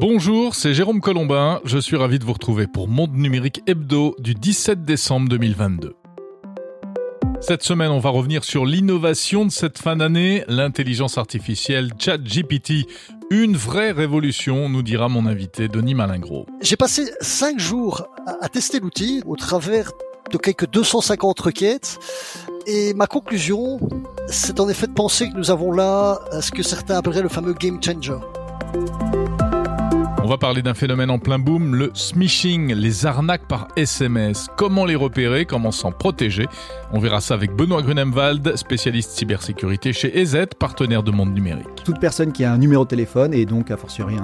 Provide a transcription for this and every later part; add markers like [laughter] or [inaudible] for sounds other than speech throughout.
Bonjour, c'est Jérôme Colombin. Je suis ravi de vous retrouver pour Monde Numérique Hebdo du 17 décembre 2022. Cette semaine, on va revenir sur l'innovation de cette fin d'année, l'intelligence artificielle ChatGPT. Une vraie révolution, nous dira mon invité Denis Malingro. J'ai passé cinq jours à tester l'outil au travers de quelques 250 requêtes. Et ma conclusion, c'est en effet de penser que nous avons là ce que certains appelleraient le fameux game changer. On va parler d'un phénomène en plein boom, le smishing, les arnaques par SMS. Comment les repérer, comment s'en protéger? On verra ça avec Benoît Grunemwald, spécialiste cybersécurité chez EZ, partenaire de Monde Numérique. Toute personne qui a un numéro de téléphone et donc a fortiori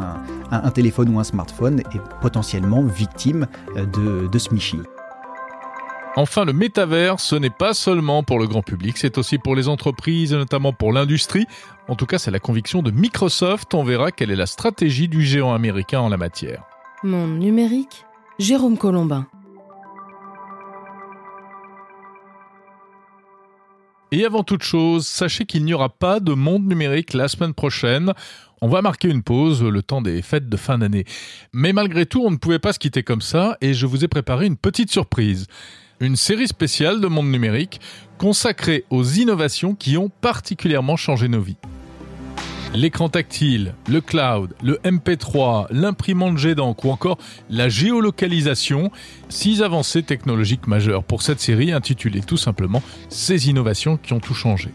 un, téléphone ou un smartphone est potentiellement victime de, de smishing. Enfin, le métavers, ce n'est pas seulement pour le grand public, c'est aussi pour les entreprises et notamment pour l'industrie. En tout cas, c'est la conviction de Microsoft. On verra quelle est la stratégie du géant américain en la matière. Monde numérique, Jérôme Colombin. Et avant toute chose, sachez qu'il n'y aura pas de monde numérique la semaine prochaine. On va marquer une pause le temps des fêtes de fin d'année. Mais malgré tout, on ne pouvait pas se quitter comme ça et je vous ai préparé une petite surprise une série spéciale de Monde Numérique consacrée aux innovations qui ont particulièrement changé nos vies. L'écran tactile, le cloud, le MP3, l'imprimante jet d'encre ou encore la géolocalisation, six avancées technologiques majeures pour cette série intitulée tout simplement Ces innovations qui ont tout changé.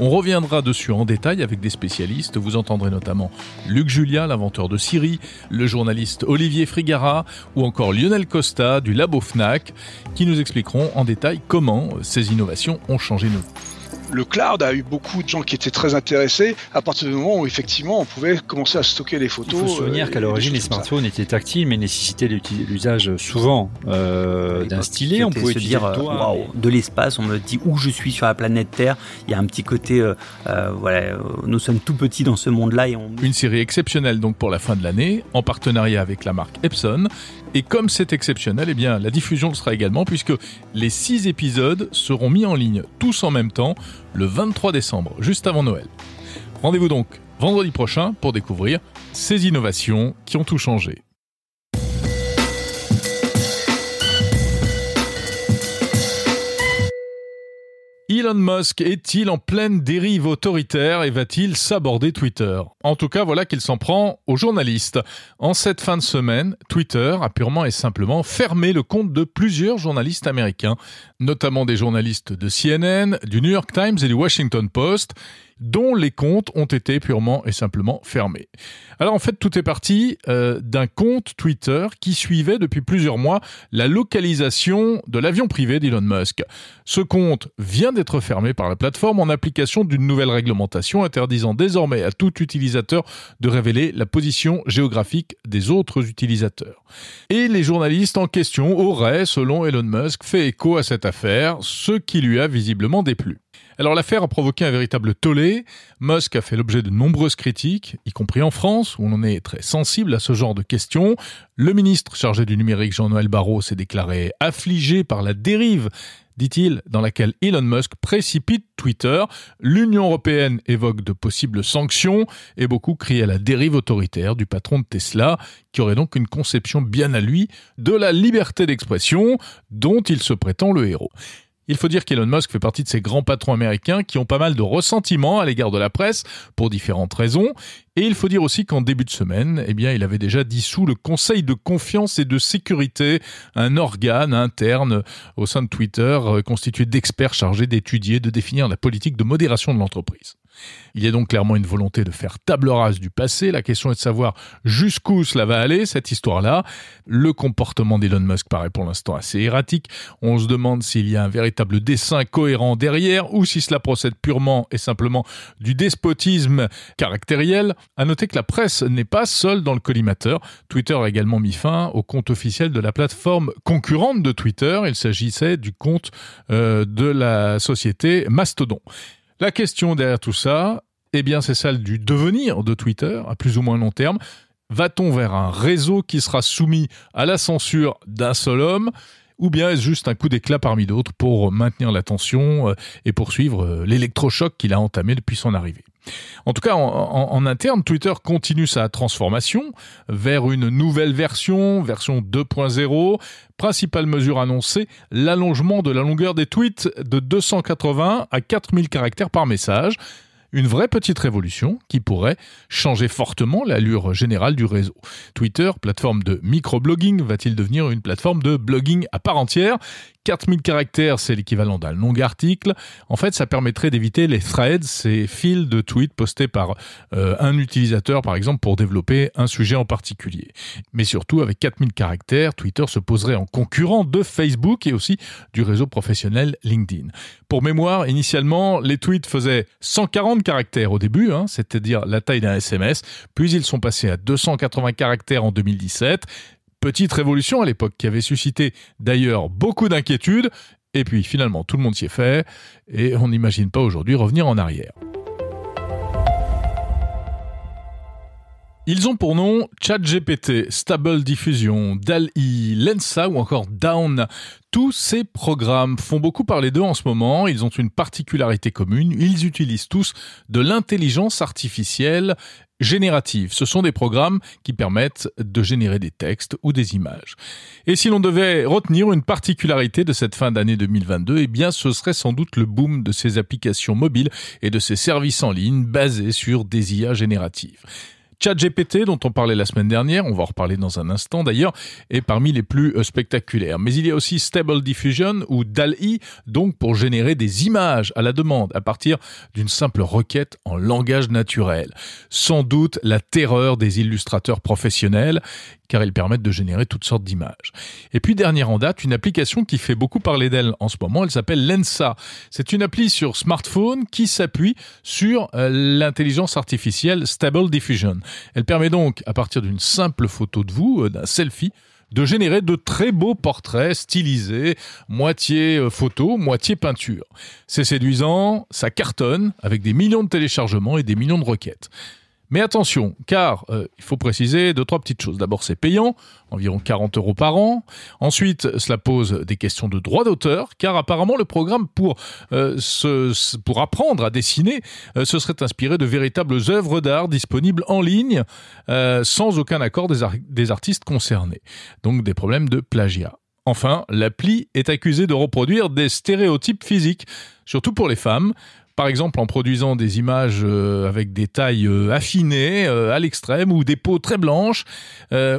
On reviendra dessus en détail avec des spécialistes. Vous entendrez notamment Luc Julia, l'inventeur de Siri, le journaliste Olivier Frigara ou encore Lionel Costa du Labo FNAC qui nous expliqueront en détail comment ces innovations ont changé nos le cloud a eu beaucoup de gens qui étaient très intéressés à partir du moment où effectivement on pouvait commencer à stocker les photos. Il faut se souvenir euh, qu'à l'origine les smartphones étaient tactiles mais nécessaient l'usage souvent euh, d'un stylet. On pouvait se dire euh, de l'espace, on me dit où je suis sur la planète Terre. Il y a un petit côté, voilà, nous sommes tout petits dans ce monde-là et on... Une série exceptionnelle donc pour la fin de l'année en partenariat avec la marque Epson et comme c'est exceptionnel, eh bien, la diffusion le sera également puisque les six épisodes seront mis en ligne tous en même temps le 23 décembre, juste avant Noël. Rendez-vous donc vendredi prochain pour découvrir ces innovations qui ont tout changé. Elon Musk est-il en pleine dérive autoritaire et va-t-il s'aborder Twitter? En tout cas, voilà qu'il s'en prend aux journalistes. En cette fin de semaine, Twitter a purement et simplement fermé le compte de plusieurs journalistes américains, notamment des journalistes de CNN, du New York Times et du Washington Post dont les comptes ont été purement et simplement fermés. Alors en fait, tout est parti euh, d'un compte Twitter qui suivait depuis plusieurs mois la localisation de l'avion privé d'Elon Musk. Ce compte vient d'être fermé par la plateforme en application d'une nouvelle réglementation interdisant désormais à tout utilisateur de révéler la position géographique des autres utilisateurs. Et les journalistes en question auraient, selon Elon Musk, fait écho à cette affaire, ce qui lui a visiblement déplu. Alors l'affaire a provoqué un véritable tollé. Musk a fait l'objet de nombreuses critiques, y compris en France, où on est très sensible à ce genre de questions. Le ministre chargé du numérique Jean-Noël Barrot s'est déclaré affligé par la dérive dit-il, dans laquelle Elon Musk précipite Twitter. L'Union européenne évoque de possibles sanctions et beaucoup crient à la dérive autoritaire du patron de Tesla, qui aurait donc une conception bien à lui de la liberté d'expression dont il se prétend le héros. Il faut dire qu'Elon Musk fait partie de ces grands patrons américains qui ont pas mal de ressentiments à l'égard de la presse pour différentes raisons. Et il faut dire aussi qu'en début de semaine, eh bien, il avait déjà dissous le Conseil de confiance et de sécurité, un organe interne au sein de Twitter euh, constitué d'experts chargés d'étudier, de définir la politique de modération de l'entreprise. Il y a donc clairement une volonté de faire table rase du passé. La question est de savoir jusqu'où cela va aller, cette histoire-là. Le comportement d'Elon Musk paraît pour l'instant assez erratique. On se demande s'il y a un véritable dessin cohérent derrière ou si cela procède purement et simplement du despotisme caractériel. À noter que la presse n'est pas seule dans le collimateur. Twitter a également mis fin au compte officiel de la plateforme concurrente de Twitter. Il s'agissait du compte euh, de la société Mastodon. La question derrière tout ça, eh bien, c'est celle du devenir de Twitter à plus ou moins long terme. Va-t-on vers un réseau qui sera soumis à la censure d'un seul homme ou bien est-ce juste un coup d'éclat parmi d'autres pour maintenir l'attention euh, et poursuivre euh, l'électrochoc qu'il a entamé depuis son arrivée? En tout cas, en, interne, Twitter continue sa transformation vers une nouvelle version, version 2.0. Principale mesure annoncée, l'allongement de la longueur des tweets de 280 à 4000 caractères par message une vraie petite révolution qui pourrait changer fortement l'allure générale du réseau. Twitter, plateforme de microblogging, va-t-il devenir une plateforme de blogging à part entière? 4000 caractères, c'est l'équivalent d'un long article. En fait, ça permettrait d'éviter les threads, ces fils de tweets postés par euh, un utilisateur, par exemple, pour développer un sujet en particulier. Mais surtout, avec 4000 caractères, Twitter se poserait en concurrent de Facebook et aussi du réseau professionnel LinkedIn. Pour mémoire, initialement, les tweets faisaient 140 caractères au début, hein, c'est-à-dire la taille d'un SMS, puis ils sont passés à 280 caractères en 2017, Petite révolution à l'époque qui avait suscité d'ailleurs beaucoup d'inquiétudes, et puis finalement tout le monde s'y est fait, et on n'imagine pas aujourd'hui revenir en arrière. Ils ont pour nom ChatGPT, Stable Diffusion, DALI, Lensa ou encore Down. Tous ces programmes font beaucoup parler d'eux en ce moment. Ils ont une particularité commune. Ils utilisent tous de l'intelligence artificielle générative. Ce sont des programmes qui permettent de générer des textes ou des images. Et si l'on devait retenir une particularité de cette fin d'année 2022, eh bien, ce serait sans doute le boom de ces applications mobiles et de ces services en ligne basés sur des IA génératives. ChatGPT, dont on parlait la semaine dernière, on va en reparler dans un instant d'ailleurs, est parmi les plus euh, spectaculaires. Mais il y a aussi Stable Diffusion ou DALI, donc pour générer des images à la demande à partir d'une simple requête en langage naturel. Sans doute la terreur des illustrateurs professionnels car ils permettent de générer toutes sortes d'images. Et puis dernière en date, une application qui fait beaucoup parler d'elle en ce moment, elle s'appelle Lensa. C'est une appli sur smartphone qui s'appuie sur euh, l'intelligence artificielle Stable Diffusion. Elle permet donc, à partir d'une simple photo de vous, euh, d'un selfie, de générer de très beaux portraits stylisés, moitié euh, photo, moitié peinture. C'est séduisant, ça cartonne, avec des millions de téléchargements et des millions de requêtes. Mais attention, car euh, il faut préciser deux trois petites choses. D'abord, c'est payant, environ 40 euros par an. Ensuite, cela pose des questions de droit d'auteur, car apparemment le programme pour euh, apprendre à dessiner euh, se serait inspiré de véritables œuvres d'art disponibles en ligne sans aucun accord des, des artistes concernés. Donc des problèmes de plagiat. Enfin, l'appli est accusée de reproduire des stéréotypes physiques, surtout pour les femmes, par exemple en produisant des images euh, avec des tailles euh, affinées euh, à l'extrême ou des peaux très blanches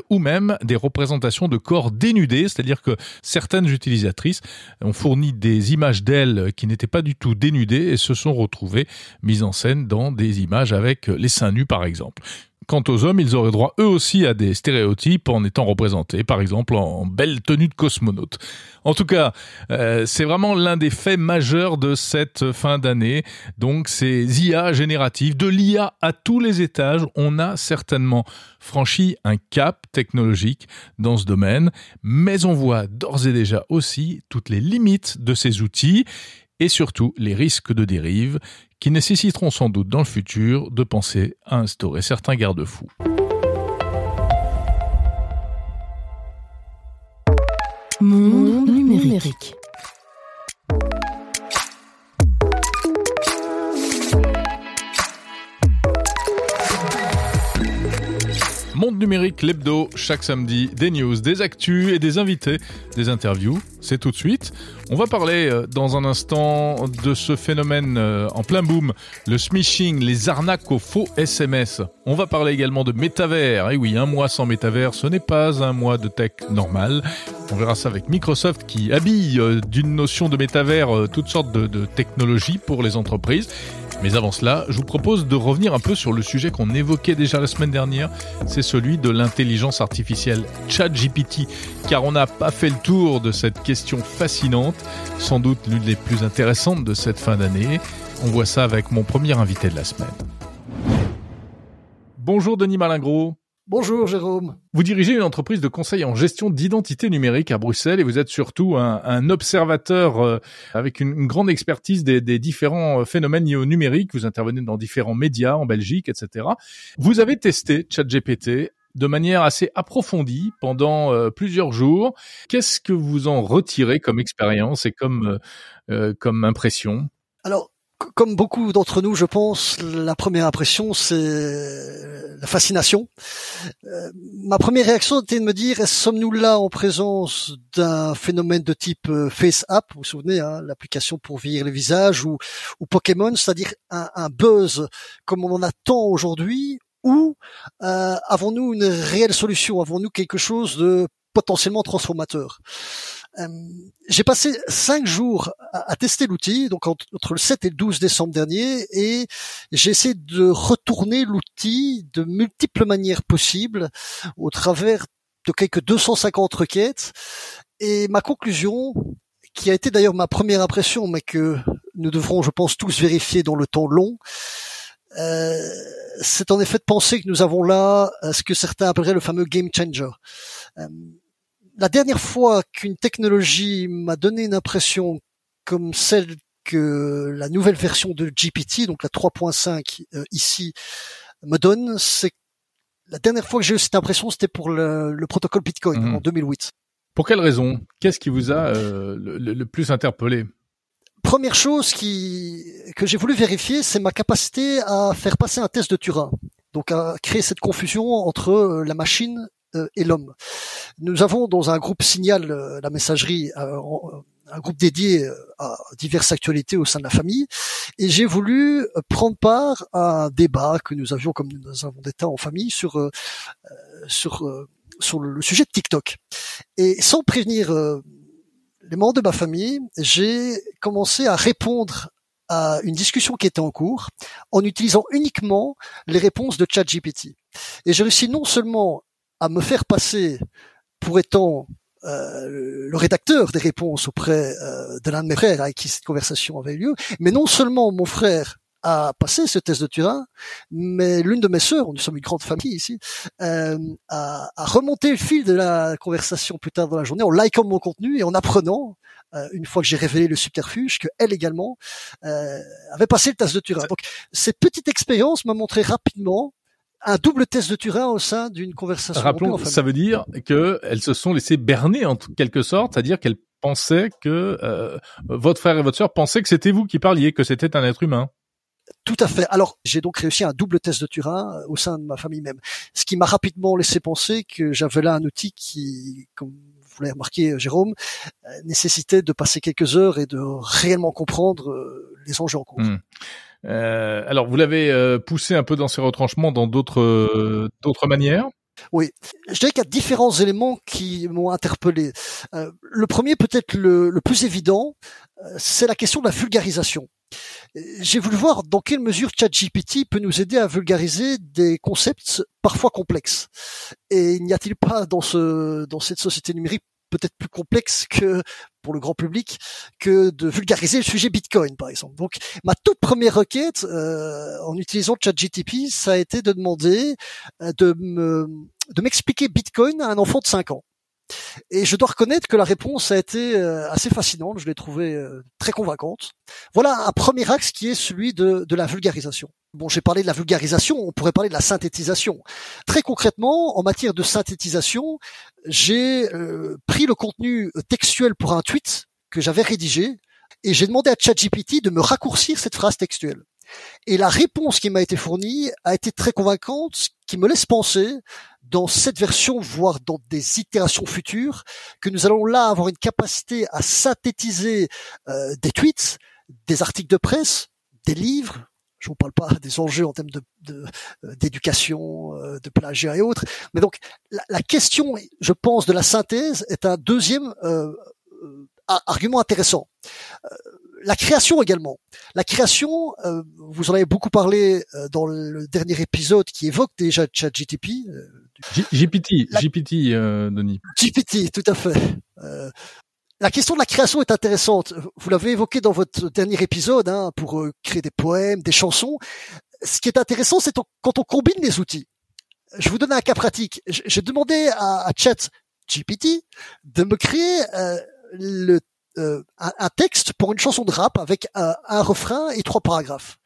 ou même des représentations de corps dénudés, c'est-à-dire que certaines utilisatrices ont fourni des images d'elles qui n'étaient pas du tout dénudées et se sont retrouvées mises en scène dans des images avec les seins nus par exemple. Quant aux hommes, ils auraient droit eux aussi à des stéréotypes en étant représentés, par exemple en belle tenue de cosmonaute. En tout cas, euh, c'est vraiment l'un des faits majeurs de cette fin d'année. Donc ces IA génératives, de l'IA à tous les étages, on a certainement franchi un cap technologique dans ce domaine, mais on voit d'ores et déjà aussi toutes les limites de ces outils et surtout les risques de dérive qui nécessiteront sans doute dans le futur de penser à instaurer certains garde-fous. Monde numérique. Monde numérique, l'hebdo, chaque samedi, des news, des actus et des invités, des interviews. C'est tout de suite. On va parler euh, dans un instant de ce phénomène euh, en plein boom, le smishing, les arnaques aux faux SMS. On va parler également de métavers. Et oui, un mois sans métavers, ce n'est pas un mois de tech normal. On verra ça avec Microsoft qui habille euh, d'une notion de métavers toutes sortes de technologies pour les entreprises. Mais avant cela, je vous propose de revenir un peu sur le sujet qu'on évoquait déjà la semaine dernière, c'est celui de l'intelligence artificielle ChatGPT, car on n'a pas fait le tour de cette question fascinante, sans doute l'une des plus intéressantes de cette fin d'année. On voit ça avec mon premier invité de la semaine. Bonjour Denis Malingro. Bonjour Jérôme. Vous dirigez une entreprise de conseil en gestion d'identité numérique à Bruxelles et vous êtes surtout un, observateur euh, avec une, grande expertise des, différents euh, phénomènes liés au numérique. Vous intervenez dans différents médias en Belgique, etc. Vous avez testé ChatGPT de manière assez approfondie pendant euh, plusieurs jours. Qu'est-ce que vous en retirez comme expérience et comme, comme impression? Alors, comme beaucoup d'entre nous, je pense, la première impression, c'est la fascination. Euh, ma première réaction était de me dire, sommes-nous là en présence d'un phénomène de type euh, Face App, vous vous souvenez, hein, l'application pour vieillir le visage, ou, Pokémon, c'est-à-dire un, buzz comme on en attend aujourd'hui, ou euh, avons-nous une réelle solution? Avons-nous quelque chose de potentiellement transformateur? J'ai passé cinq jours à, tester l'outil, donc entre, le 7 et le 12 décembre dernier, et j'ai essayé de retourner l'outil de multiples manières possibles au travers de quelques 250 requêtes. Et ma conclusion, qui a été d'ailleurs ma première impression, mais que nous devrons, je pense, tous vérifier dans le temps long, euh, c'est en effet de penser que nous avons là euh, ce que certains appelleraient le fameux game changer. Euh, la dernière fois qu'une technologie m'a donné une impression comme celle que la nouvelle version de GPT, donc la 3.5 euh, ici, me donne, c'est la dernière fois que j'ai eu cette impression, c'était pour le, protocole Bitcoin mhm. en 2008. Pour quelle raison? Qu'est-ce qui vous a euh, le, plus interpellé? Première chose qui, que j'ai voulu vérifier, c'est ma capacité à faire passer un test de Turing. Donc à créer cette confusion entre euh, la machine et l'homme. Nous avons dans un groupe Signal, euh, la messagerie, euh, un groupe dédié à diverses actualités au sein de la famille, et j'ai voulu prendre part à un débat que nous avions, comme nous avons des temps en famille, sur sur sur le sujet de TikTok. Et sans prévenir les membres de ma famille, j'ai commencé à répondre à une discussion qui était en cours en utilisant uniquement les réponses de ChatGPT. Et j'ai réussi non seulement à me faire passer pour étant euh, le rédacteur des réponses auprès euh, de l'un de mes frères avec qui cette conversation avait eu lieu. Mais non seulement mon frère a passé ce test de Turin, mais l'une de mes sœurs, nous sommes une grande famille ici, euh, a, a, remonté le fil de la conversation plus tard dans la journée en likant mon contenu et en apprenant, euh, une fois que j'ai révélé le subterfuge, qu'elle également euh, avait passé le test de Turin. Donc cette petite expérience m'a montré rapidement un double test de Turin au sein d'une conversation. Rappelons, ça veut dire qu'elles se sont laissées berner en quelque sorte, c'est-à-dire qu'elles pensaient que euh, votre frère et votre sœur pensaient que c'était vous qui parliez, que c'était un être humain. Tout à fait. Alors, j'ai donc réussi un double test de Turin euh, au sein de ma famille même, ce qui m'a rapidement laissé penser que j'avais là un outil qui, comme vous l'avez remarqué, euh, Jérôme, nécessitait de passer quelques heures et de réellement comprendre les enjeux en cours. Hmm. Euh, alors, vous l'avez euh, poussé un peu dans ses retranchements dans d'autres euh, d'autres manières? Oui, je dirais qu'il y a différents éléments qui m'ont interpellé. le premier, peut-être le, le, plus évident, c'est la question de la vulgarisation. J'ai voulu voir dans quelle mesure ChatGPT peut nous aider à vulgariser des concepts parfois complexes. Et n'y a-t-il pas dans ce dans cette société numérique peut-être plus complexe que pour le grand public que de vulgariser le sujet Bitcoin, par exemple. Donc, ma toute première requête euh, en utilisant ChatGTP, ça a été de demander euh, de de m'expliquer Bitcoin à un enfant de 5 ans. Et je dois reconnaître que la réponse a été euh, assez fascinante, je l'ai trouvée euh, très convaincante. Voilà un premier axe qui est celui de, de la vulgarisation. Bon, j'ai parlé de la vulgarisation, on pourrait parler de la synthétisation. Très concrètement, en matière de synthétisation, j'ai euh, pris le contenu textuel pour un tweet que j'avais rédigé et j'ai demandé à ChatGPT de me raccourcir cette phrase textuelle. Et la réponse qui m'a été fournie a été très convaincante, ce qui me laisse penser, dans cette version, voire dans des itérations futures, que nous allons là avoir une capacité à synthétiser euh, des tweets, des articles de presse, des livres. Je vous parle pas des enjeux en termes de, euh, d'éducation, euh, de, plagiat et autres. Mais donc, la, la, question, je pense, de la synthèse est un deuxième argument intéressant la création également. La création, euh, vous en avez beaucoup parlé euh, dans le dernier épisode qui évoque déjà ChatGTP. Euh, GPT, GPT, Denis. GPT, tout à fait. la question de la création est intéressante. Vous l'avez évoqué dans votre dernier épisode, hein, pour créer des poèmes, des chansons. Ce qui est intéressant, c'est quand on combine les outils. Je vous donne un cas pratique. J'ai demandé à, à ChatGPT de me créer le euh, un, texte pour une chanson de rap avec un, refrain et trois paragraphes.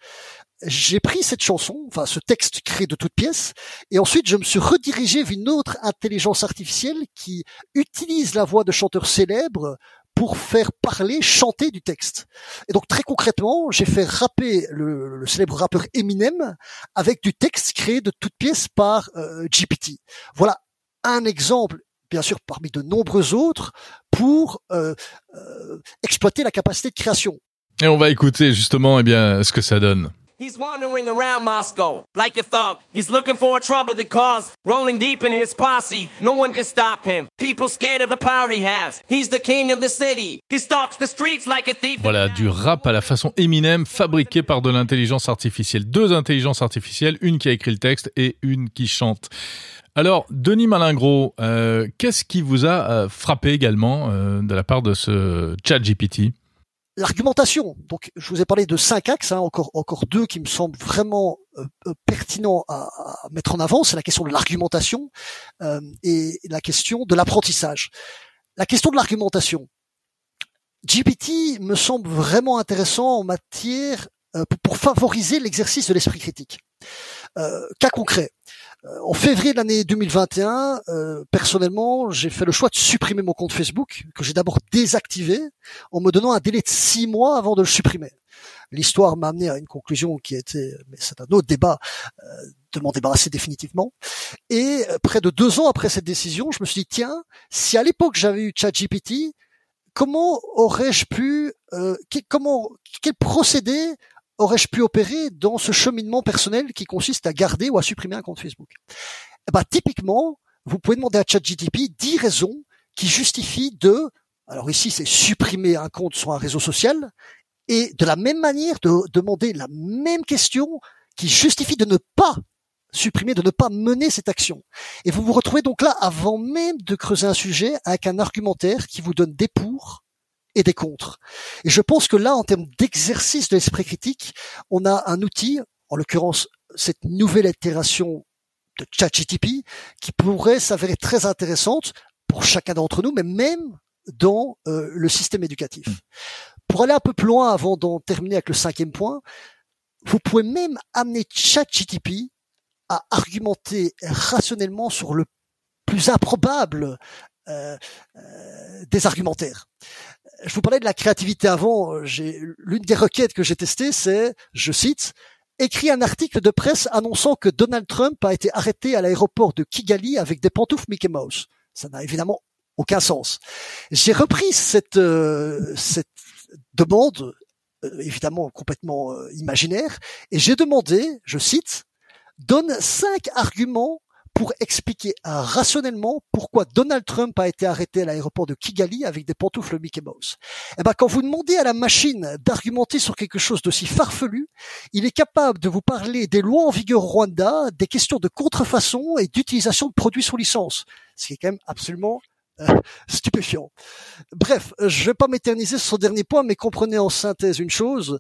J'ai pris cette chanson, enfin ce texte créé de toutes pièces, et ensuite je me suis redirigé vers une autre intelligence artificielle qui utilise la voix de chanteurs célèbres pour faire parler, chanter du texte. Et donc très concrètement, j'ai fait rapper le, célèbre rappeur Eminem avec du texte créé de toutes pièces par euh, GPT. Voilà un exemple bien sûr parmi de nombreux autres, pour euh, euh, exploiter la capacité de création. Et on va écouter justement eh bien, ce que ça donne. He's wandering around Moscow like a thug. He's looking for a trouble to cause. Rolling deep in his posse. No one can stop him. People scared of the power he has. He's the king of the city. He stalks the streets like a thief. Voilà, du rap à la façon Eminem, fabriqué par de l'intelligence artificielle. Deux intelligences artificielles, une qui a écrit le texte et une qui chante. Alors, Denis Malingro, euh, qu'est-ce qui vous a euh, frappé également euh, de la part de ce chat GPT L'argumentation. Donc, je vous ai parlé de cinq axes, hein, encore encore deux qui me semblent vraiment pertinents à, mettre en avant. C'est la question de l'argumentation et la question de l'apprentissage. La question de l'argumentation. GPT me semble vraiment intéressant en matière pour favoriser l'exercice de l'esprit critique. cas concret. Euh, en février de l'année 2021, euh, personnellement, j'ai fait le choix de supprimer mon compte Facebook, que j'ai d'abord désactivé, en me donnant un délai de six mois avant de le supprimer. L'histoire m'a amené à une conclusion qui était, mais c'est un autre débat, euh, de m'en débarrasser définitivement. Et près de deux ans après cette décision, je me suis dit, tiens, si à l'époque j'avais eu ChatGPT, comment aurais-je pu, comment, quel procédé aurais-je pu opérer dans ce cheminement personnel qui consiste à garder ou à supprimer un compte Facebook? Eh ben, Typiquement, vous pouvez demander à ChatGTP 10 raisons qui justifient de, alors ici c'est supprimer un compte sur un réseau social, et de la même manière de demander la même question qui justifie de ne pas supprimer, de ne pas mener cette action. Et vous vous retrouvez donc là avant même de creuser un sujet avec un argumentaire qui vous donne des pour et des contres. Et je pense que là, en termes d'exercice de l'esprit critique, on a un outil, en l'occurrence cette nouvelle itération de ChatGTP, qui pourrait s'avérer très intéressante pour chacun d'entre nous, mais même dans euh, le système éducatif. Hmm. Pour aller un peu plus loin avant d'en terminer avec le cinquième point, vous pouvez même amener ChatGTP à argumenter rationnellement sur le plus improbable euh, euh, des argumentaires je vous parlais de la créativité avant. J'ai l'une des requêtes que j'ai testées, c'est, je cite, écrit un article de presse annonçant que Donald Trump a été arrêté à l'aéroport de Kigali avec des pantoufles Mickey Mouse. Ça n'a évidemment aucun sens. J'ai repris cette euh, demande euh, évidemment complètement euh, imaginaire et j'ai demandé, je cite, donne cinq arguments pour expliquer rationnellement pourquoi Donald Trump a été arrêté à l'aéroport de Kigali avec des pantoufles Mickey Mouse. Eh ben, quand vous demandez à la machine d'argumenter sur quelque chose d'aussi farfelu, il est capable de vous parler des lois en vigueur au Rwanda, des questions de contrefaçon et d'utilisation de produits sous licence. Ce qui est quand même absolument euh, [laughs] stupéfiant. Bref, je vais pas m'éterniser sur ce dernier point, mais comprenez en synthèse une chose,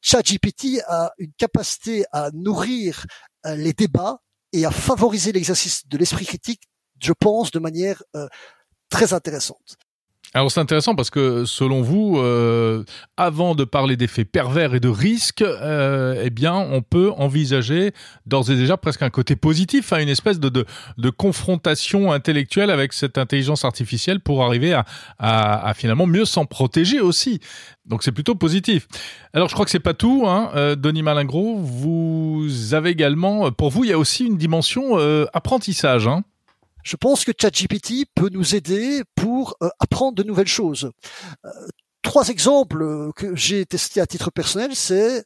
ChatGPT a une capacité à nourrir euh, les débats et à favoriser l'exercice de l'esprit critique, je pense, de manière euh, très intéressante. Alors c'est intéressant parce que selon vous, euh, avant de parler d'effets pervers et de risques, euh, eh bien on peut envisager d'ores et déjà presque un côté positif, hein, une espèce de, confrontation intellectuelle avec cette intelligence artificielle pour arriver à finalement mieux s'en protéger aussi. Donc c'est plutôt positif. Alors je crois que c'est pas tout, hein. Euh, Denis Malingro, vous avez également, pour vous, il y a aussi une dimension euh, apprentissage. Hein. Je pense que ChatGPT peut nous aider pour euh, apprendre de nouvelles choses. Euh, trois exemples euh, que j'ai testés à titre personnel, c'est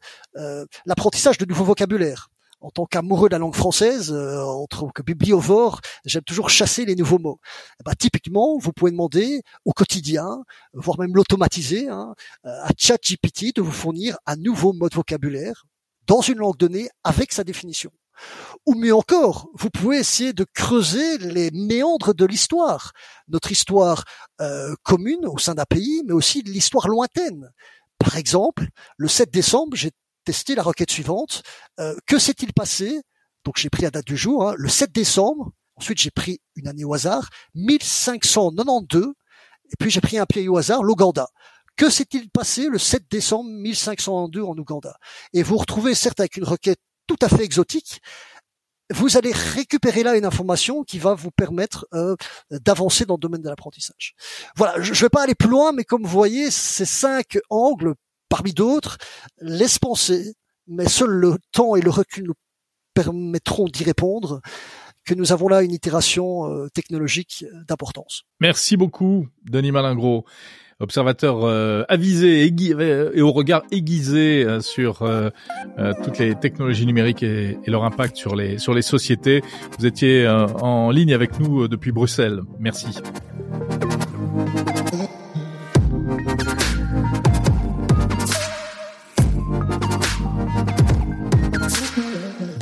l'apprentissage de nouveaux vocabulaires. En tant qu'amoureux de la langue française, en tant que bibliovore, j'aime toujours chasser les nouveaux mots. Ben, typiquement, vous pouvez demander au quotidien, voire même l'automatiser, hein, à ChatGPT de vous fournir un nouveau mot de vocabulaire dans une langue donnée avec sa définition. Ou mieux encore, vous pouvez essayer de creuser les méandres de l'histoire, notre histoire euh, commune au sein d'un pays, mais aussi l'histoire lointaine. Par exemple, le 7 décembre, j'ai testé la requête suivante. Euh, que s'est-il passé? Donc j'ai pris la date du jour, hein, le 7 décembre. Ensuite, j'ai pris une année au hasard, 1592. Et puis j'ai pris un pays au hasard, l'Ouganda. Que s'est-il passé le 7 décembre 1592 en Ouganda? Et vous retrouvez certes avec une requête tout à fait exotique, vous allez récupérer là une information qui va vous permettre euh, d'avancer dans le domaine de l'apprentissage. Voilà, je ne vais pas aller plus loin, mais comme vous voyez, ces cinq angles, parmi d'autres, laissent penser, mais seul le temps et le recul nous permettront d'y répondre, que nous avons là une itération euh, technologique d'importance. Merci beaucoup, Denis Malingros observateur euh, avisé et, au regard aiguisé euh, sur euh, toutes les technologies numériques et, et, leur impact sur les sur les sociétés. Vous étiez en ligne avec nous depuis Bruxelles. Merci.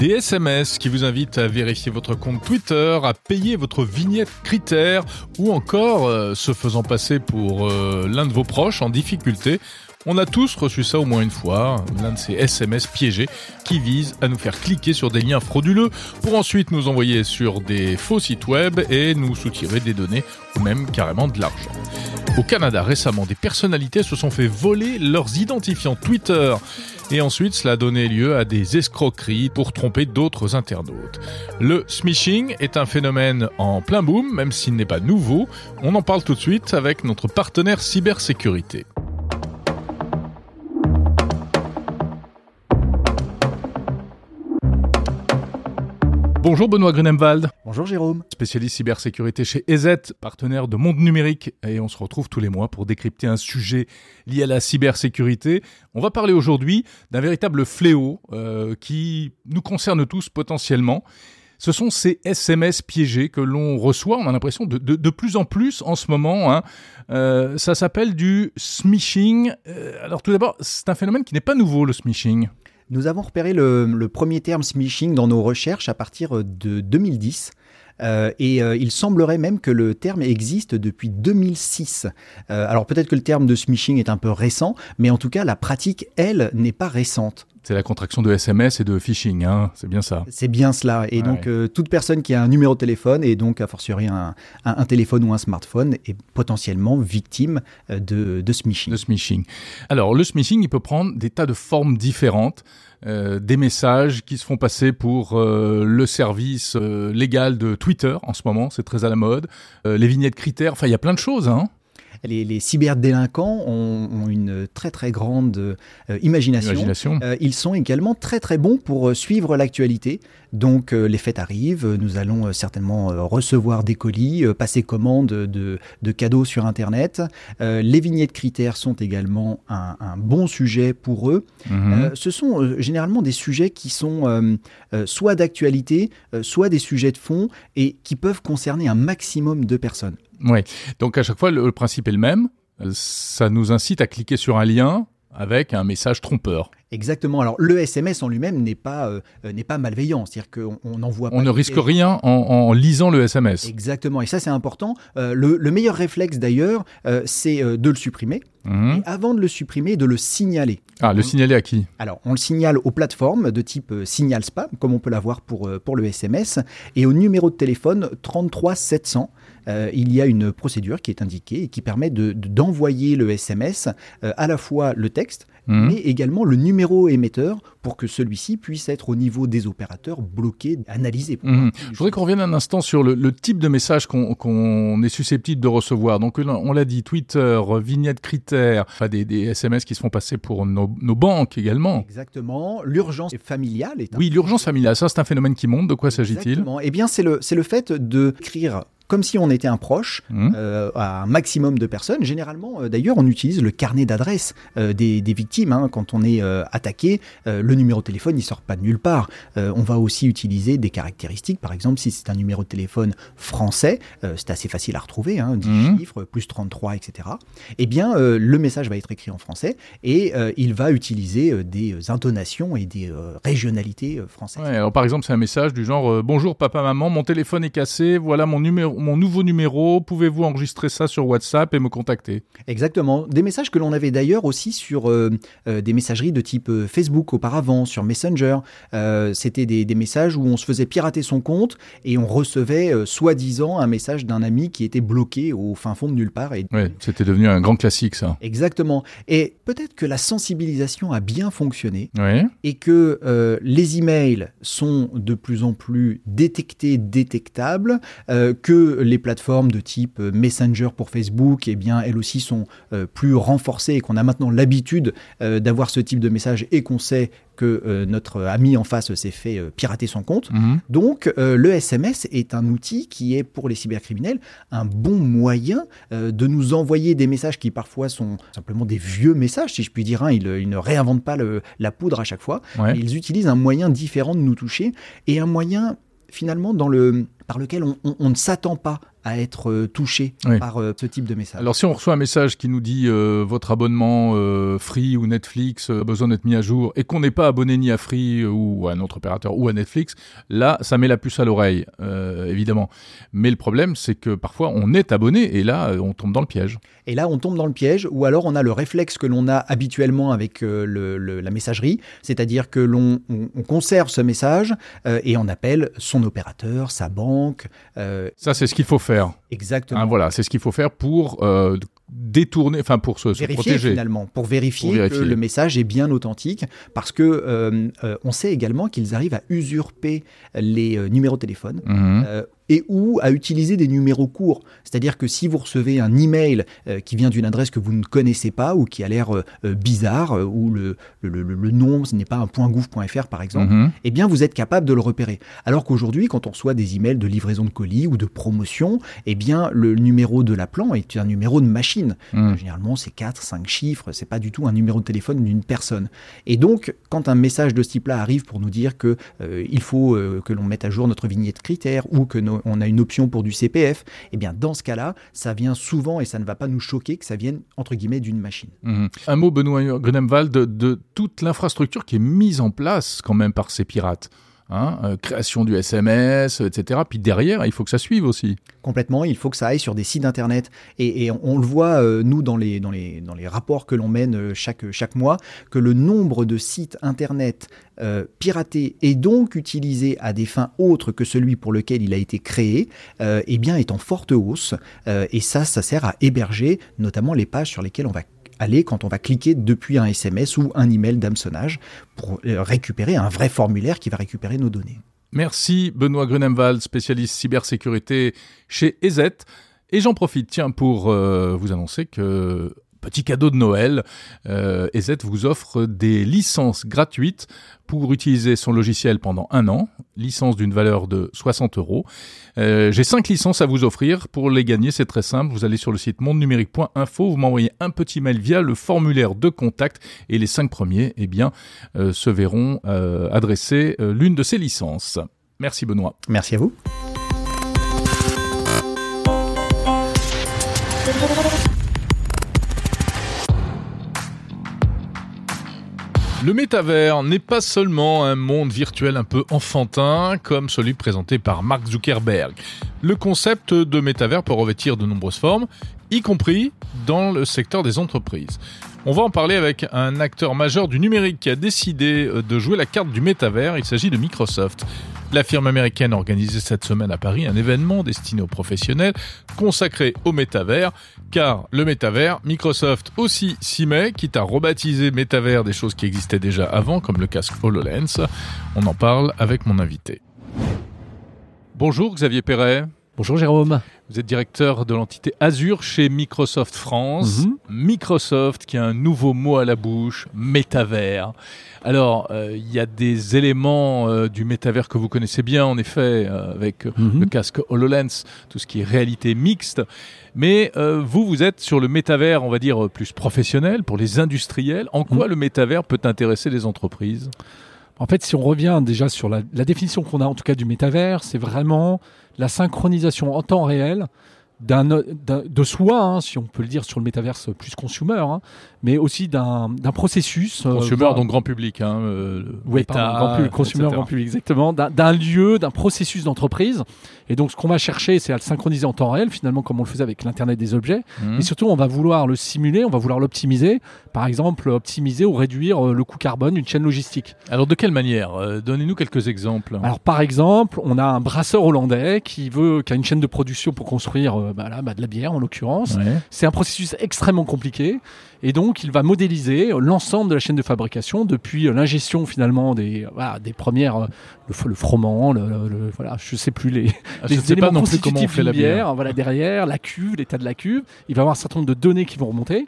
Des SMS qui vous invitent à vérifier votre compte Twitter, à payer votre vignette critère ou encore euh, se faisant passer pour euh, l'un de vos proches en difficulté. On a tous reçu ça au moins une fois, l'un de ces SMS piégés qui visent à nous faire cliquer sur des liens frauduleux pour ensuite nous envoyer sur des faux sites web et nous soutirer des données ou même carrément de l'argent. Au Canada récemment, des personnalités se sont fait voler leurs identifiants Twitter et ensuite cela a donné lieu à des escroqueries pour tromper d'autres internautes. Le smishing est un phénomène en plein boom, même s'il n'est pas nouveau. On en parle tout de suite avec notre partenaire cybersécurité. Bonjour Benoît Grunemwald. Bonjour Jérôme. Spécialiste cybersécurité chez EZ, partenaire de Monde Numérique. Et on se retrouve tous les mois pour décrypter un sujet lié à la cybersécurité. On va parler aujourd'hui d'un véritable fléau euh, qui nous concerne tous potentiellement. Ce sont ces SMS piégés que l'on reçoit, on a l'impression de, de, plus en plus en ce moment. Hein. Euh, ça s'appelle du smishing. Euh, alors tout d'abord, c'est un phénomène qui n'est pas nouveau, le smishing. Nous avons repéré le, premier terme smishing dans nos recherches à partir de 2010. Euh, et euh, il semblerait même que le terme existe depuis 2006. Euh, alors peut-être que le terme de smishing est un peu récent, mais en tout cas la pratique, elle, n'est pas récente. C'est la contraction de SMS et de phishing, hein c'est bien ça. C'est bien cela. Et donc, toute personne qui a un numéro de téléphone et donc a fortiori un, un, téléphone ou un smartphone est potentiellement victime de, de smishing. De smishing. Alors, le smishing, il peut prendre des tas de formes différentes. Euh, des messages qui se font passer pour euh, le service euh, légal de Twitter en ce moment, c'est très à la mode, les vignettes critères, enfin il y a plein de choses. Hein les, cyberdélinquants ont, une très très grande euh, imagination. Euh, ils sont également très très bons pour euh, suivre l'actualité. Donc les fêtes arrivent, nous allons certainement recevoir des colis, passer commande de, cadeaux sur Internet. les vignettes critères sont également un, bon sujet pour eux. Mhm. ce sont généralement des sujets qui sont soit d'actualité, soit des sujets de fond et qui peuvent concerner un maximum de personnes. Oui. Donc à chaque fois, le, principe est le même. Ça nous incite à cliquer sur un lien avec un message trompeur. Exactement. Alors le SMS en lui-même n'est pas euh, n'est pas malveillant, c'est-à-dire qu'on n'envoie pas. On ne risque rien en, lisant le SMS. Exactement. Et ça c'est important. Euh, le, meilleur réflexe d'ailleurs, euh, c'est de le supprimer. Mhm. Et avant de le supprimer, de le signaler. Ah, le signaler à qui? Alors, on le signale aux plateformes de type signal spam, comme on peut l'avoir pour, pour le SMS, et au numéro de téléphone 33 700. Euh, il y a une procédure qui est indiquée et qui permet d'envoyer le SMS euh, à la fois le texte, mhm. mais également le numéro émetteur pour que celui-ci puisse être au niveau des opérateurs bloqué, analysé. Mhm. Je voudrais qu'on revienne un instant sur le, type de message qu'on est susceptible de recevoir. Donc on l'a dit, Twitter, vignette critères, enfin des, SMS qui se font passer pour nos, banques également. Exactement. L'urgence familiale est Oui, l'urgence familiale, ça c'est un phénomène qui monte. De quoi s'agit-il? Eh bien, c'est le, le fait d'écrire comme si on était un proche mmh. euh, à un maximum de personnes. Généralement, euh, d'ailleurs, on utilise le carnet d'adresse euh, des, victimes. Hein. Quand on est attaqué, le numéro de téléphone, il sort pas de nulle part. on va aussi utiliser des caractéristiques. Par exemple, si c'est un numéro de téléphone français, c'est assez facile à retrouver, hein, 10 mmh. chiffres, plus 33, etc. Eh bien, le message va être écrit en français et il va utiliser des intonations et des régionalités françaises. alors, par exemple, c'est un message du genre Bonjour papa, maman, mon téléphone est cassé, voilà mon numéro mon nouveau numéro, pouvez-vous enregistrer ça sur WhatsApp et me contacter? Exactement. Des messages que l'on avait d'ailleurs aussi sur euh, euh, des messageries de type euh, Facebook auparavant, sur Messenger. C'était des, messages où on se faisait pirater son compte et on recevait soi-disant un message d'un ami qui était bloqué au fin fond de nulle part. Et... Oui, c'était devenu un grand classique ça. Exactement. Et peut-être que la sensibilisation a bien fonctionné et que les emails sont de plus en plus détectés, détectables, que les plateformes de type Messenger pour Facebook, eh bien, elles aussi sont euh, plus renforcées et qu'on a maintenant l'habitude euh, d'avoir ce type de message et qu'on sait que euh, notre ami en face s'est fait pirater son compte. Mhm. Donc le SMS est un outil qui est pour les cybercriminels un bon moyen de nous envoyer des messages qui parfois sont simplement des vieux messages, si je puis dire. Hein. Ils, ne réinventent pas la poudre à chaque fois. Ils utilisent un moyen différent de nous toucher et un moyen finalement dans le, par lequel on ne s'attend pas à être euh, touché par euh, ce type de message. Alors si on reçoit un message qui nous dit euh, votre abonnement Free ou Netflix a besoin d'être mis à jour et qu'on n'est pas abonné ni à Free ou à un autre opérateur ou à Netflix, là ça met la puce à l'oreille évidemment. Mais le problème c'est que parfois on est abonné et là on tombe dans le piège. Et là on tombe dans le piège ou alors on a le réflexe que l'on a habituellement avec le, la messagerie, c'est-à-dire que l'on conserve ce message et on appelle son opérateur, sa banque. Ça c'est ce qu'il faut faire Exactement. Hein, voilà, c'est ce qu'il faut faire pour euh, détourner, enfin pour se, vérifier, protéger finalement, pour vérifier, que le message est bien authentique, parce que euh, euh, on sait également qu'ils arrivent à usurper les numéros de téléphone. Mhm et ou à utiliser des numéros courts. C'est-à-dire que si vous recevez un email euh, qui vient d'une adresse que vous ne connaissez pas ou qui a l'air euh, euh, bizarre, ou le, le, nom, ce n'est pas un .gouv.fr par exemple, mhm. eh bien vous êtes capable de le repérer. Alors qu'aujourd'hui, quand on reçoit des emails de livraison de colis ou de promotion, eh bien le numéro de l'appelant est un numéro de machine. Mhm. Généralement, c'est 4, 5 chiffres, c'est pas du tout un numéro de téléphone d'une personne. Et donc, quand un message de ce type-là arrive pour nous dire que il faut que l'on mette à jour notre vignette critère ou que nos, on a une option pour du CPF, eh bien dans ce cas-là, ça vient souvent et ça ne va pas nous choquer que ça vienne entre guillemets d'une machine. Mhm. Un mot, Benoît Grunemwald, de toute l'infrastructure qui est mise en place quand même par ces pirates. Hein, euh, création du SMS, etc. Puis derrière, il faut que ça suive aussi. Complètement, il faut que ça aille sur des sites internet. Et, on, le voit, euh, nous, dans les, dans, les, dans les rapports que l'on mène euh, chaque, chaque mois, que le nombre de sites internet piratés et donc utilisés à des fins autres que celui pour lequel il a été créé, eh bien, est en forte hausse. et ça, ça sert à héberger notamment les pages sur lesquelles on va aller quand on va cliquer depuis un SMS ou un email d'hameçonnage pour euh, récupérer un vrai formulaire qui va récupérer nos données. Merci Benoît Grunemwald, spécialiste cybersécurité chez EZ. Et j'en profite, tiens, pour euh, vous annoncer que petit cadeau de Noël, euh, EZ vous offre des licences gratuites pour utiliser son logiciel pendant un an, licence d'une valeur de 60 euros. Euh, j'ai cinq licences à vous offrir. Pour les gagner, c'est très simple. Vous allez sur le site mondenumérique.info, vous m'envoyez un petit mail via le formulaire de contact et les cinq premiers, eh bien, euh, se verront euh, adresser l'une de ces licences. Merci Benoît. Merci à vous. Le métavers n'est pas seulement un monde virtuel un peu enfantin comme celui présenté par Mark Zuckerberg. Le concept de métavers peut revêtir de nombreuses formes, y compris dans le secteur des entreprises. On va en parler avec un acteur majeur du numérique qui a décidé de jouer la carte du métavers, il s'agit de Microsoft. La firme américaine a organisé cette semaine à Paris un événement destiné aux professionnels consacré au métavers, car le métavers, Microsoft aussi s'y met, quitte à rebaptiser métavers des choses qui existaient déjà avant, comme le casque HoloLens. On en parle avec mon invité. Bonjour Xavier Perret. Bonjour Jérôme. Vous êtes directeur de l'entité Azure chez Microsoft France. Mhm. Microsoft qui a un nouveau mot à la bouche, métavers. Alors, euh, il y a des éléments euh, du métavers que vous connaissez bien, en effet, euh, avec mhm. le casque HoloLens, tout ce qui est réalité mixte. Mais vous, vous êtes sur le métavers, on va dire, plus professionnel, pour les industriels. En quoi mhm. le métavers peut intéresser les entreprises? En fait, si on revient déjà sur la, la définition qu'on a en tout cas du métavers, c'est vraiment la synchronisation en temps réel de soi, hein, si on peut le dire sur le métaverse plus consumer, hein, mais aussi d'un, processus. Euh, consumer, donc grand public. Hein, euh, oui, grand public, consumer, grand public, exactement. D'un, lieu, d'un processus d'entreprise. Et donc, ce qu'on va chercher, c'est à le synchroniser en temps réel, finalement, comme on le faisait avec l'Internet des objets. Mmh. Mais surtout, on va vouloir le simuler, on va vouloir l'optimiser. Par exemple, optimiser ou réduire euh, le coût carbone d'une chaîne logistique. Alors, de quelle manière? Donnez-nous quelques exemples. Alors, par exemple, on a un brasseur hollandais qui veut, qui a une chaîne de production pour construire bah, bah, de la bière en l'occurrence. C'est un processus extrêmement compliqué. Et donc, il va modéliser l'ensemble de la chaîne de fabrication depuis euh, l'ingestion finalement des, des premières, euh, le, le froment, le, voilà, je sais plus les, ah, les sais pas non plus comment on fait la bière. Voilà derrière la cuve, l'état de la cuve. Il va avoir un certain nombre de données qui vont remonter.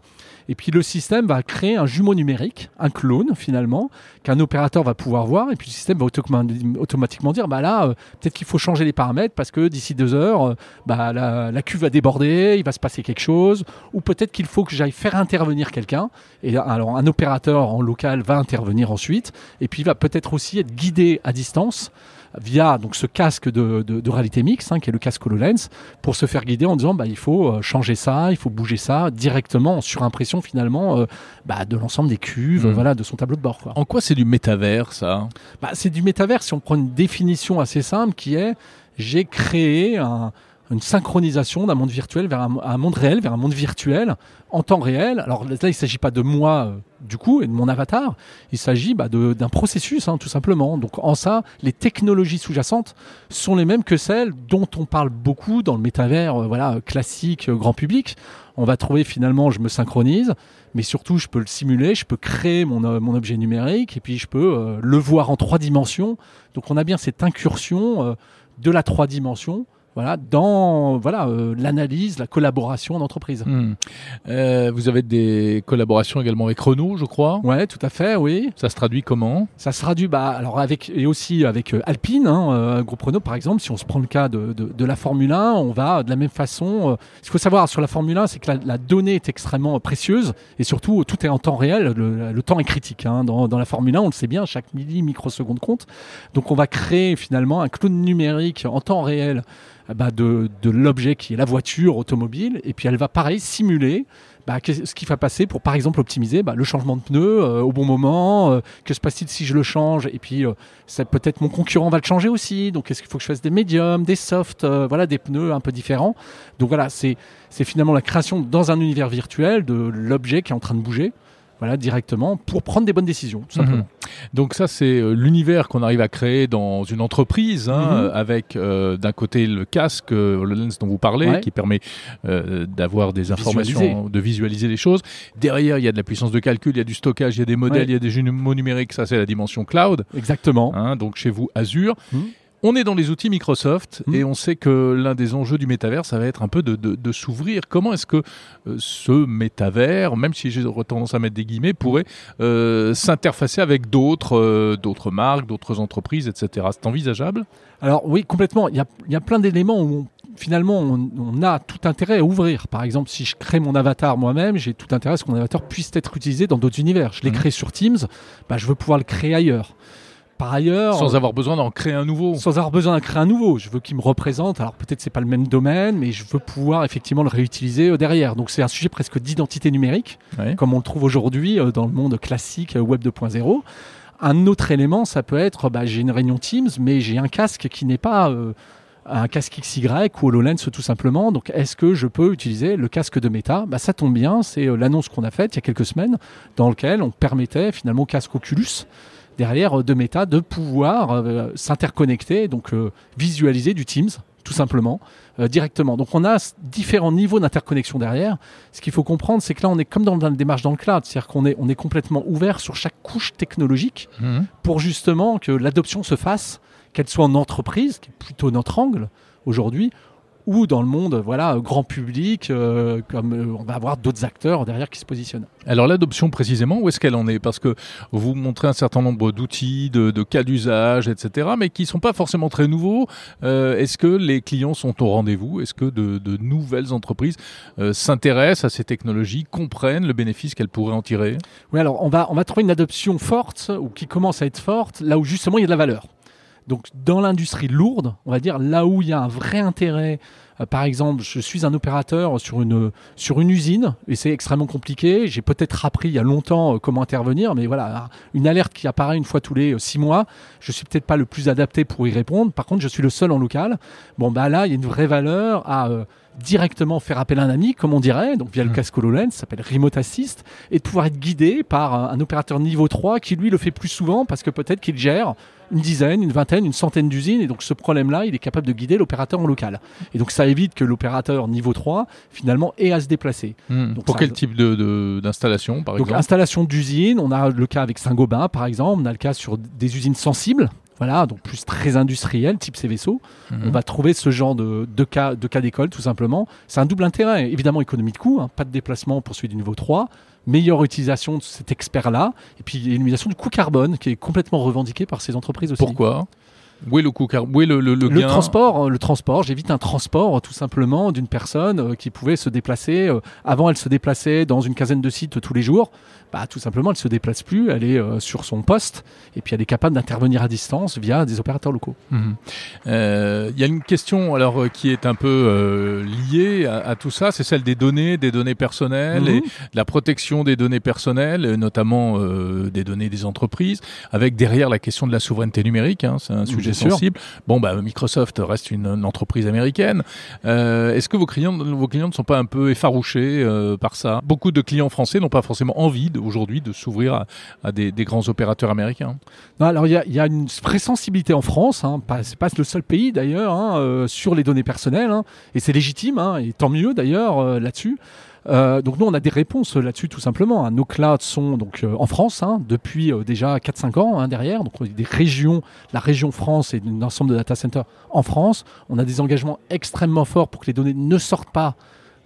Et puis le système va créer un jumeau numérique, un clone finalement, qu'un opérateur va pouvoir voir. Et puis le système va automatiquement dire, bah là, euh, peut-être qu'il faut changer les paramètres parce que d'ici deux heures, euh, bah, la, cuve va déborder, il va se passer quelque chose. Ou peut-être qu'il faut que j'aille faire intervenir quelqu'un. Et alors un opérateur en local va intervenir ensuite. Et puis il va peut-être aussi être guidé à distance via donc ce casque de, de, réalité mixte, hein, qui est le casque HoloLens, pour se faire guider en disant bah, il faut euh, changer ça, il faut bouger ça directement en surimpression finalement euh, bah, de l'ensemble des cuves, hmm. voilà, de son tableau de bord. En quoi c'est du métavers ça? Bah, C'est du métavers si on prend une définition assez simple qui est j'ai créé un, une synchronisation d'un monde virtuel vers un, monde réel, vers un monde virtuel en temps réel. Alors là, il ne s'agit pas de moi, euh, du coup, et de mon avatar. Il s'agit bah, d'un processus, hein, tout simplement. Donc en ça, les technologies sous-jacentes sont les mêmes que celles dont on parle beaucoup dans le métavers euh, voilà, classique, euh, grand public. On va trouver finalement, je me synchronise, mais surtout, je peux le simuler, je peux créer mon, mon objet numérique, et puis je peux le voir en trois dimensions. Donc on a bien cette incursion de la trois dimensions voilà, dans voilà euh, l'analyse, la collaboration d'entreprise. Hmm. Euh, vous avez des collaborations également avec Renault, je crois. Ouais, tout à fait, oui. Ça se traduit comment? Ça se traduit, bah, alors avec et aussi avec euh, Alpine, hein, groupe Renault par exemple. Si on se prend le cas de, de, la Formule 1, on va de la même façon. ce qu'il faut savoir sur la Formule 1, c'est que la, donnée est extrêmement précieuse et surtout tout est en temps réel. Le, temps est critique hein. dans, dans, la Formule 1, on le sait bien, chaque milli microseconde compte. Donc on va créer finalement un clone numérique en temps réel bah, de, l'objet qui est la voiture automobile, et puis elle va pareil simuler bah, ce qui va passer pour par exemple optimiser bah, le changement de pneu euh, au bon moment. Euh, que se passe-t-il si je le change? Et puis euh, peut-être mon concurrent va le changer aussi. Donc est-ce qu'il faut que je fasse des médiums, des softs, voilà, des pneus un peu différents? Donc voilà, c'est finalement la création dans un univers virtuel de l'objet qui est en train de bouger voilà, directement pour prendre des bonnes décisions, tout simplement. Mhm. Donc ça, c'est euh, l'univers qu'on arrive à créer dans une entreprise, hein, mhm. avec euh, d'un côté le casque, euh, le lens dont vous parlez, qui permet d'avoir des informations, de visualiser les choses. Derrière, il y a de la puissance de calcul, il y a du stockage, il y a des modèles, il y a des jumeaux numériques. Ça, c'est la dimension cloud. Exactement. Hein, donc chez vous, Azure. Mhm. On est dans les outils Microsoft hmm. et on sait que l'un des enjeux du métavers, ça va être un peu de, s'ouvrir. Comment est-ce que euh, ce métavers, même si j'ai tendance à mettre des guillemets, pourrait euh, s'interfacer avec d'autres euh, d'autres marques, d'autres entreprises, etc. C'est envisageable? Alors oui, complètement. Il y a, plein d'éléments où finalement on, a tout intérêt à ouvrir. Par exemple, si je crée mon avatar moi-même, j'ai tout intérêt à ce que mon avatar puisse être utilisé dans d'autres univers. Je l'ai hmm. créé sur Teams, bah, je veux pouvoir le créer ailleurs. Par ailleurs, sans avoir besoin d'en créer un nouveau. Sans avoir besoin d'en créer un nouveau. Je veux qu'il me représente. Alors peut-être c'est pas le même domaine, mais je veux pouvoir effectivement le réutiliser euh, derrière. Donc c'est un sujet presque d'identité numérique, comme on le trouve aujourd'hui euh, dans le monde classique euh, Web 2.0. Un autre élément, ça peut être, bah, j'ai une réunion Teams, mais j'ai un casque qui n'est pas un casque XY ou HoloLens tout simplement. Donc est-ce que je peux utiliser le casque de Meta? Bah, Ça tombe bien, c'est l'annonce qu'on a faite il y a quelques semaines, dans lequel on permettait finalement au casque Oculus derrière euh, de Meta de pouvoir euh, s'interconnecter, donc euh, visualiser du Teams tout simplement, directement. Donc on a différents niveaux d'interconnexion derrière. Ce qu'il faut comprendre, c'est que là, on est comme dans, la démarche dans le cloud, c'est-à-dire qu'on est, on est complètement ouvert sur chaque couche technologique mmh. pour justement que l'adoption se fasse, qu'elle soit en entreprise, qui est plutôt notre angle aujourd'hui, ou dans le monde voilà grand public euh, comme euh, on va avoir d'autres acteurs derrière qui se positionnent. Alors l'adoption précisément où est-ce qu'elle en est? Parce que vous montrez un certain nombre d'outils, de, cas d'usage, etc. mais qui sont pas forcément très nouveaux. Euh, est-ce que les clients sont au rendez-vous? Est-ce que de, nouvelles entreprises s'intéressent à ces technologies, comprennent le bénéfice qu'elles pourraient en tirer? Oui alors on va on va trouver une adoption forte ou qui commence à être forte là où justement il y a de la valeur. Donc dans l'industrie lourde, on va dire là où il y a un vrai intérêt euh, par exemple, je suis un opérateur sur une, sur une usine et c'est extrêmement compliqué. J'ai peut-être appris il y a longtemps euh, comment intervenir, mais voilà, une alerte qui apparaît une fois tous les euh, six mois, je suis peut-être pas le plus adapté pour y répondre. Par contre, je suis le seul en local. Bon, bah là, il y a une vraie valeur à directement faire appel à un ami, comme on dirait, donc via le mmh. casque HoloLens, ça s'appelle Remote Assist, et de pouvoir être guidé par un, opérateur niveau 3 qui lui le fait plus souvent parce que peut-être qu'il gère une dizaine, une vingtaine, une centaine d'usines, et donc ce problème-là, il est capable de guider l'opérateur en local. Et donc ça évite que l'opérateur niveau 3, finalement, ait à se déplacer. Mmh. Donc, Pour quel type d'installation, de, par exemple? Donc installation d'usine, on a le cas avec Saint-Gobain, par exemple, on a le cas sur des usines sensibles, voilà, donc plus très industriel, type ces vaisseaux. Mhm. On va trouver ce genre de, cas de cas d'école, tout simplement. C'est un double intérêt. Évidemment, économie de coût, hein, pas de déplacement pour celui du niveau 3, meilleure utilisation de cet expert-là, et puis élimination du coût carbone, qui est complètement revendiqué par ces entreprises aussi. Pourquoi? Où est le coût Où est le, le, le, transport Le transport, j'évite un transport tout simplement d'une personne euh, qui pouvait se déplacer. Euh, avant, elle se déplaçait dans une quinzaine de sites tous les jours bah, tout simplement, elle ne se déplace plus, elle est euh, sur son poste, et puis elle est capable d'intervenir à distance via des opérateurs locaux. Euh, il y a une question alors qui est un peu liée à, tout ça, c'est celle des données, des données personnelles et mhm. la protection des données personnelles, notamment des données des entreprises, avec derrière la question de la souveraineté numérique, hein, c'est un sujet sensible. Bon, bah, Microsoft reste une, entreprise américaine. Est-ce que vos clients, vos clients ne sont pas un peu effarouchés par ça? Beaucoup de clients français n'ont pas forcément envie aujourd'hui de s'ouvrir à, des, grands opérateurs américains Alors il y, a, une vraie sensibilité en France, hein, c'est pas le seul pays d'ailleurs, hein, euh, sur les données personnelles, hein, et c'est légitime, hein, et tant mieux d'ailleurs euh, là-dessus. Euh, donc nous, on a des réponses là-dessus tout simplement. Nos clouds sont donc en France depuis déjà 4-5 ans derrière. Donc on a des régions, la région France et un ensemble de data centers en France. On a des engagements extrêmement forts pour que les données ne sortent pas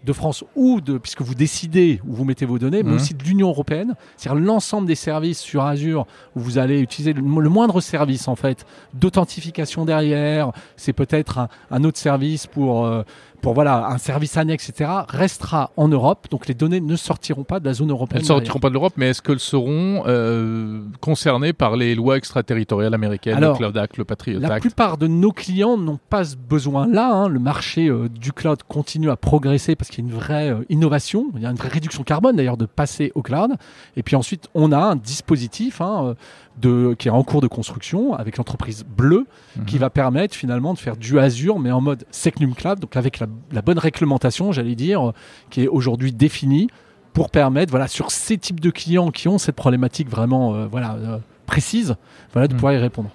de France ou de, puisque vous décidez où vous mettez vos données, mais mhm. aussi de l'Union européenne, c'est-à-dire l'ensemble des services sur Azure où vous allez utiliser le, moindre service en fait d'authentification derrière, c'est peut-être un, un, autre service pour euh, pour voilà un service annexe, etc., restera en Europe. Donc les données ne sortiront pas de la zone européenne. Elles ne sortiront pas de l'Europe, mais est-ce qu'elles seront euh, concernées par les lois extraterritoriales américaines, le Cloud Act, le Patriot Act? La plupart de nos clients n'ont pas ce besoin-là. Hein. Le marché euh, du cloud continue à progresser parce qu'il y a une vraie euh, innovation, il y a une vraie réduction carbone d'ailleurs de passer au cloud. Et puis ensuite, on a un dispositif hein, de, qui est en cours de construction avec l'entreprise Bleu, qui mhm. va permettre finalement de faire du Azure, mais en mode Secnum Cloud, donc avec la, bonne réglementation, j'allais dire, qui est aujourd'hui définie pour permettre, voilà, sur ces types de clients qui ont cette problématique vraiment, euh, voilà, euh, précise, voilà, de mhm. pouvoir y répondre.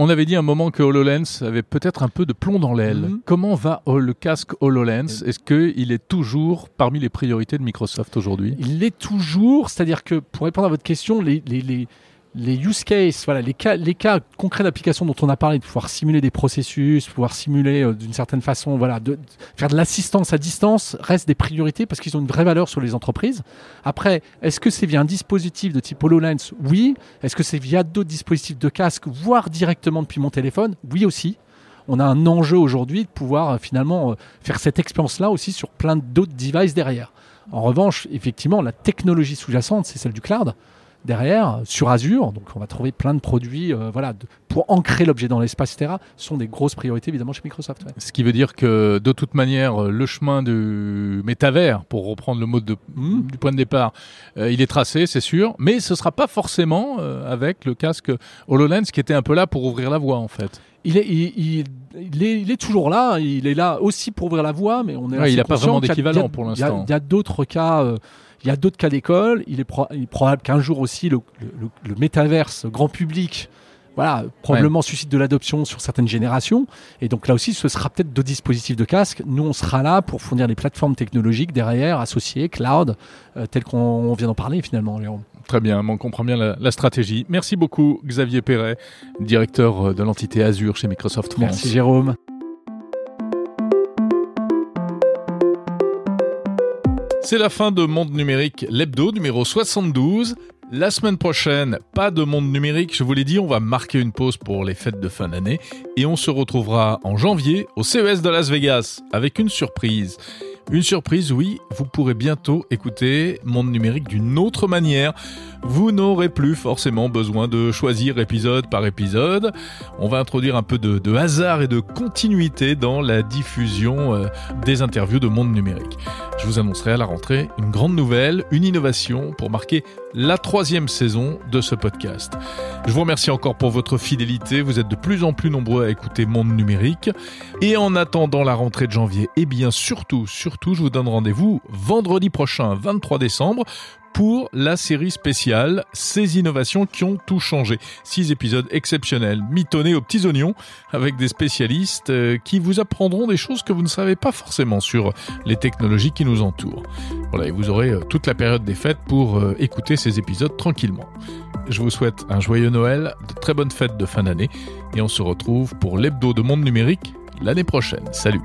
On avait dit un moment que HoloLens avait peut-être un peu de plomb dans l'aile. Mhm. Comment va le casque HoloLens? Est-ce qu'il est toujours parmi les priorités de Microsoft aujourd'hui? Il l'est toujours, c'est-à-dire que pour répondre à votre question, les, les use cases, voilà, les cas, les concrets d'application dont on a parlé, de pouvoir simuler des processus, pouvoir simuler euh, d'une certaine façon, faire de l'assistance à distance, restent des priorités parce qu'ils ont une vraie valeur sur les entreprises. Après, est-ce que c'est via un dispositif de type HoloLens? Oui. Est-ce que c'est via d'autres dispositifs de casque, voire directement depuis mon téléphone? Oui aussi. On a un enjeu aujourd'hui de pouvoir euh, finalement euh, faire cette expérience-là aussi sur plein d'autres devices derrière. En revanche, effectivement, la technologie sous-jacente, c'est celle du cloud derrière sur Azure. Donc on va trouver plein de produits euh, voilà, pour ancrer l'objet dans l'espace, etc. Ce sont des grosses priorités évidemment chez Microsoft. Ce qui veut dire que de toute manière, le chemin du métavers, pour reprendre le mot de, hmm. du point de départ, euh, il est tracé, c'est sûr, mais ce ne sera pas forcément euh, avec le casque HoloLens qui était un peu là pour ouvrir la voie en fait. Il est, il, est, il est, toujours là, il est là aussi pour ouvrir la voie, mais on est Il n'a pas vraiment d'équivalent pour l'instant. Il y a, d'autres cas. Il y a d'autres cas d'école. Il, est probable qu'un jour aussi le, métaverse grand public voilà, probablement suscite de l'adoption sur certaines générations. Et donc là aussi, ce sera peut-être deux dispositifs de casque. Nous, on sera là pour fournir les plateformes technologiques derrière, associées, cloud, euh, tel qu'on vient d'en parler finalement, Très bien, on comprend bien la, stratégie. Merci beaucoup, Xavier Perret, directeur euh, de l'entité Azure chez Microsoft France. Merci, Jérôme. C'est la fin de Monde Numérique, l'hebdo numéro 72. La semaine prochaine, pas de monde numérique, je vous l'ai dit, on va marquer une pause pour les fêtes de fin d'année et on se retrouvera en janvier au CES de Las Vegas avec une surprise. Une surprise, oui, vous pourrez bientôt écouter Monde Numérique d'une autre manière. Vous n'aurez plus forcément besoin de choisir épisode par épisode. On va introduire un peu de, hasard et de continuité dans la diffusion euh, des interviews de Monde Numérique. Je vous annoncerai à la rentrée une grande nouvelle, une innovation pour marquer la troisième saison de ce podcast. Je vous remercie encore pour votre fidélité. Vous êtes de plus en plus nombreux à écouter Monde Numérique. Et en attendant la rentrée de janvier, eh bien surtout, surtout, je vous donne rendez-vous vendredi prochain, 23 décembre, pour la série spéciale Ces innovations qui ont tout changé. Six épisodes exceptionnels, mitonnés aux petits oignons, avec des spécialistes euh, qui vous apprendront des choses que vous ne savez pas forcément sur les technologies qui nous entourent. Voilà, et vous aurez euh, toute la période des fêtes pour euh, écouter ces épisodes tranquillement. Je vous souhaite un joyeux Noël, de très bonnes fêtes de fin d'année, et on se retrouve pour l'hebdo de monde numérique l'année prochaine. Salut